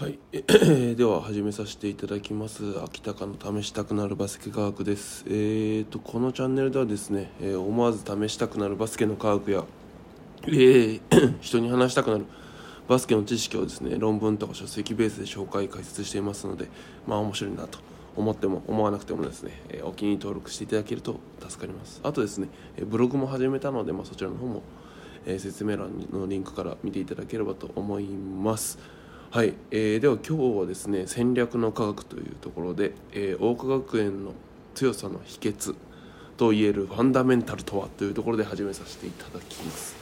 はい、では始めさせていただきます。秋高の試したくなるバスケ科学です。えーとこのチャンネルではですね、えー、思わず試したくなるバスケの科学や、えー、人に話したくなるバスケの知識をですね論文とか書籍ベースで紹介解説していますのでまあ面白いなと思っても思わなくてもですね、えー、お気に入り登録していただけると助かります。あとですね、えブログも始めたので、まあ、そちらの方も、え説明欄のリンクから見ていただければと思います。はい、えー、では今日はですね戦略の科学というところで、えー、桜花学園の強さの秘訣といえるファンダメンタルとはというところで始めさせていただきます、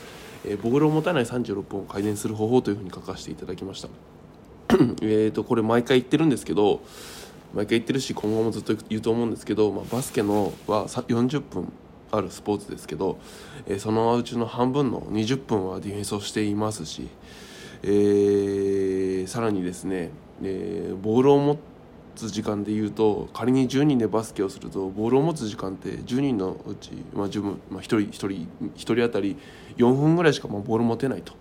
えー、ボールを持たない36分を改善する方法というふうに書かせていただきました。えとこれ毎回言ってるんですけど毎回言ってるし今後もずっと言うと思うんですけど、まあ、バスケのは40分あるスポーツですけど、えー、そのうちの半分の20分はディフェンスをしていますしえー、さらにですね、えー、ボールを持つ時間でいうと仮に10人でバスケをするとボールを持つ時間って10人のうち、まあ自分まあ、1人1人1人当たり4分ぐらいしかもボール持てないと。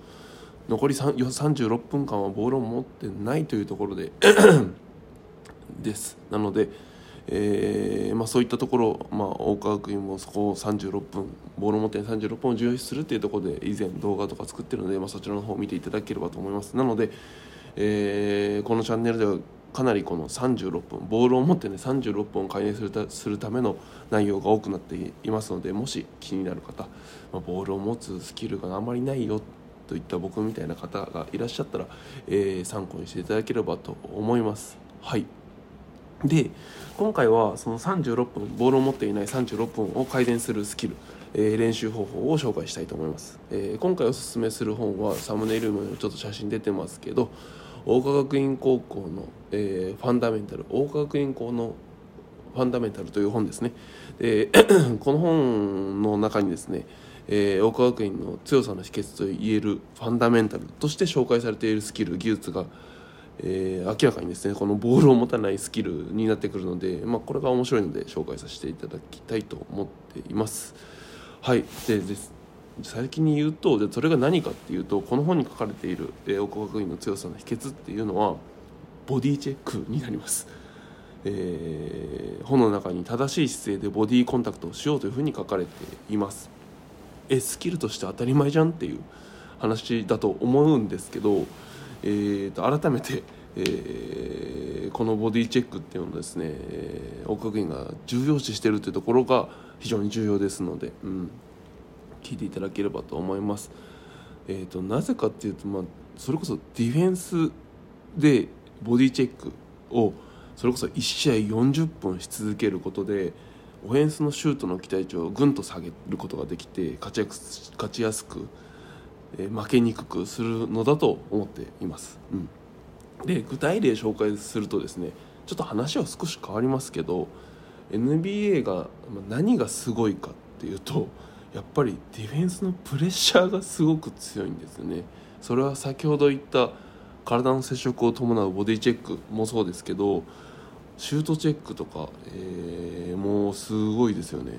残り36分間はボールを持ってないというところで です。なので、えーまあ、そういったところ、まあ、大川学院もそこを36分ボールを持って36分を重視するっていうところで以前動画とか作ってるので、まあ、そちらの方を見ていただければと思います。なので、えー、このチャンネルではかなりこの36分ボールを持ってね36分を開演するたするための内容が多くなっていますのでもし気になる方、まあ、ボールを持つスキルがあまりないよといった僕みたいな方がいらっしゃったら、えー、参考にしていただければと思います。はい。で今回はその36分ボールを持っていない36分を改善するスキル、えー、練習方法を紹介したいと思います、えー、今回おすすめする本はサムネイルにもちょっと写真出てますけど桜花学院高校の、えー、ファンダメンタル桜花学院校のファンダメンタルという本ですね。で この本の中にですねえー、桜花学院の強さの秘訣といえるファンダメンタルとして紹介されているスキル技術がえー、明らかにですねこのボールを持たないスキルになってくるので、まあ、これが面白いので紹介させていただきたいと思っています。はい。でです先に言うとでそれが何かっていうとこの本に書かれている、えー、岡学院の強さの秘訣っていうのはボディチェックになります。えー、本の中に正しい姿勢でボディコンタクトをしようというふうに書かれています。えスキルとして当たり前じゃんっていう話だと思うんですけどえーと、改めて、えー、このボディチェックっていうのをですね、えー、学院が重要視してるっていうところが非常に重要ですので、うん、聞いていただければと思います。えーと、なぜかっていうと、まあ、それこそディフェンスでボディチェックをそれこそ1試合40分し続けることでオフェンスのシュートの期待値をぐんと下げることができて勝ちやす勝ちやすく、負けにくくするのだと思っています。うん、で具体例紹介するとですねちょっと話は少し変わりますけど NBA が何がすごいかっていうとやっぱりディフェンスのプレッシャーがすごく強いんですよね。それは先ほど言った体の接触を伴うボディチェックもそうですけどシュートチェックとか、えー、もうすごいですよね。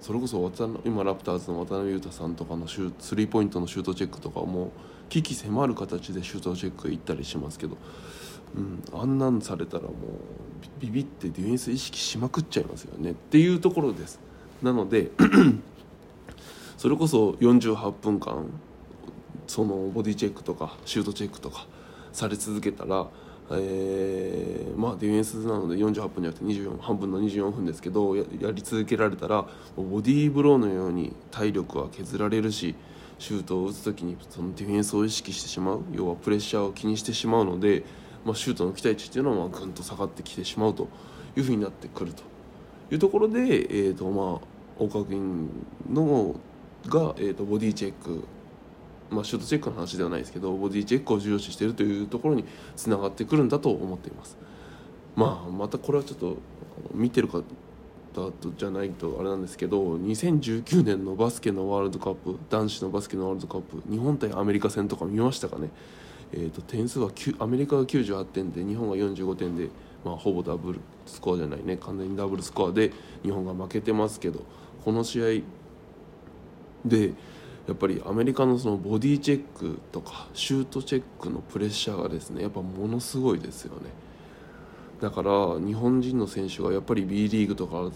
それこそ今ラプターズの渡辺裕太さんとかのシュスリーポイントのシュートチェックとかも危機迫る形でシュートチェック行ったりしますけど、うん、あんなんされたらもうビビってディフェンス意識しまくっちゃいますよね。っていうところです。なので それこそ48分間そのボディチェックとかシュートチェックとかされ続けたらえー、まあディフェンスなので48分じゃなくて24半分の24分ですけどやり続けられたらボディーブローのように体力は削られるしシュートを打つ時にそのディフェンスを意識してしまう要はプレッシャーを気にしてしまうので、まあ、シュートの期待値っていうのはぐんと下がってきてしまうというふうになってくると。いうところで、えーとまあ、大川君のが、えーとボディチェックまあ、シュートチェックの話ではないですけどボディチェックを重要視しているというところにつながってくるんだと思っています。まあ、またこれはちょっと見てる方じゃないとあれなんですけど2019年のバスケのワールドカップ男子のバスケのワールドカップ日本対アメリカ戦とか見ましたかね、えーと、点数はアメリカが98点で日本が45点で、まあ、ほぼダブルスコアじゃないね完全にダブルスコアで日本が負けてますけどこの試合でやっぱりアメリカのそのボディチェックとかシュートチェックのプレッシャーがですねやっぱものすごいですよねだから日本人の選手がやっぱり B リーグとか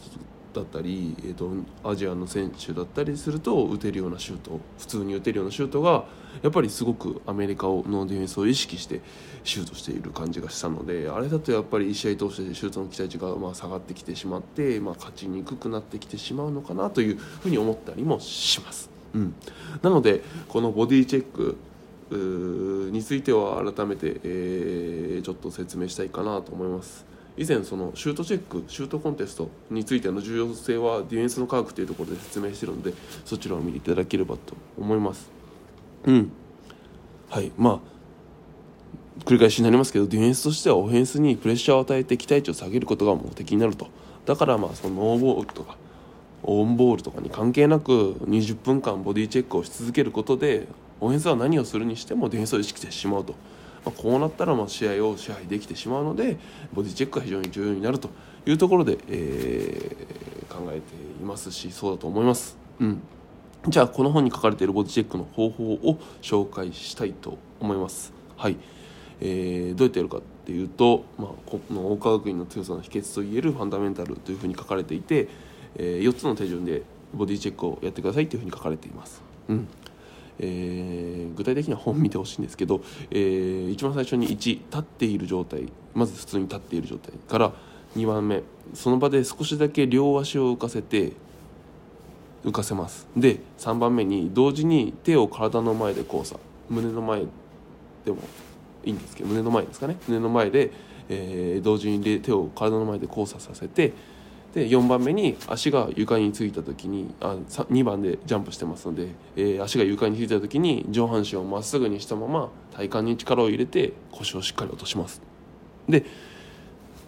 だったり、えーと、アジアの選手だったりすると打てるようなシュート普通に打てるようなシュートがやっぱりすごくアメリカのディフェンスを意識してシュートしている感じがしたのであれだとやっぱり1試合通してシュートの期待値がま下がってきてしまって、まあ、勝ちにくくなってきてしまうのかなというふうに思ったりもします。うん、なのでこのボディチェックについては改めて、えー、ちょっと説明したいかなと思います。以前そのシュートチェックシュートコンテストについての重要性はディフェンスの科学というところで説明しているのでそちらを見ていただければと思います。うん。はい。まあ繰り返しになりますけどディフェンスとしてはオフェンスにプレッシャーを与えて期待値を下げることが目的になると。だからまあそのノーボールとかオンボールとかに関係なく20分間ボディチェックをし続けることでオフェンスは何をするにしてもディフェンスを意識してしまうとまあ、こうなったらまあ試合を支配できてしまうのでボディチェックが非常に重要になるというところで、えー、考えていますしそうだと思います。うんじゃあこの本に書かれているボディチェックの方法を紹介したいと思います。はい、えー、どうやってやるかっていうと、まあ、この大川学院の強さの秘訣といえるファンダメンタルというふうに書かれていて、えー、4つの手順でボディチェックをやってくださいというふうに書かれています。うん。えー、具体的には本見てほしいんですけど、えー、一番最初に1立っている状態まず普通に立っている状態から2番目その場で少しだけ両足を浮かせて浮かせます。で3番目に同時に手を体の前で交差。胸の前でもいいんですけど胸の前ですかね。胸の前で、えー、同時に手を体の前で交差させてで4番目に足が床についた時にあ2番でジャンプしてますので、えー、足が床についた時に上半身をまっすぐにしたまま体幹に力を入れて腰をしっかり落とします。で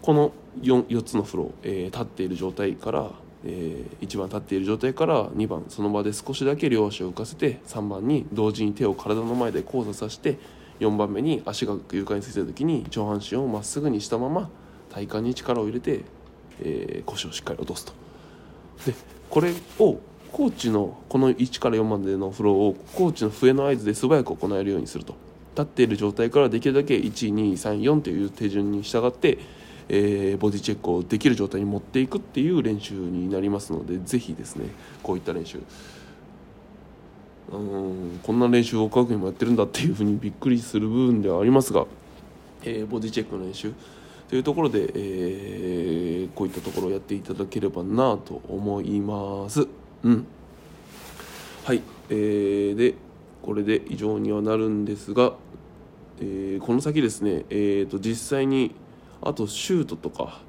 この 4, 4つのフロー、えー、立っている状態から、えー、1番立っている状態から2番その場で少しだけ両足を浮かせて3番に同時に手を体の前で交差させて4番目に足が床についた時に上半身をまっすぐにしたまま体幹に力を入れてえー、腰をしっかり落とすと。でこれをコーチのこの1から4までのフローをコーチの笛の合図で素早く行えるようにすると。立っている状態からできるだけ1234という手順に従って、えー、ボディチェックをできる状態に持っていくっていう練習になりますのでぜひですねこういった練習。うんこんな練習を科学にもやってるんだっていうふうにびっくりする部分ではありますが、えー、ボディチェックの練習。というところで、えー、こういったところをやっていただければなと思います。うん。はい。えー、で、これで以上にはなるんですが、えー、この先ですね、えーと、実際にあとシュートとか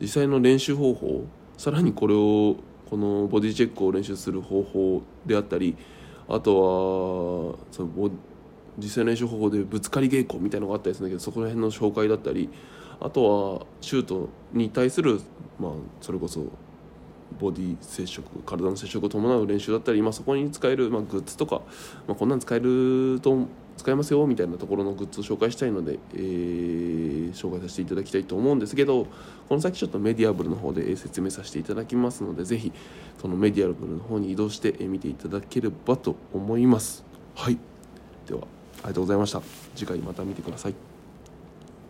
実際の練習方法さらにこれをこのボディチェックを練習する方法であったりあとはその実際の練習方法でぶつかり稽古みたいなのがあったりするんだけどそこら辺の紹介だったりあとはシュートに対する、まあ、それこそボディ接触体の接触を伴う練習だったり、まあ、そこに使える、まあ、グッズとか、まあ、こんなん使えると使えますよみたいなところのグッズを紹介したいので、えー、紹介させていただきたいと思うんですけどこの先ちょっとメディアブルの方で説明させていただきますのでぜひそのメディアブルの方に移動して見ていただければと思います。はいではりがとうございました。次回また見てください。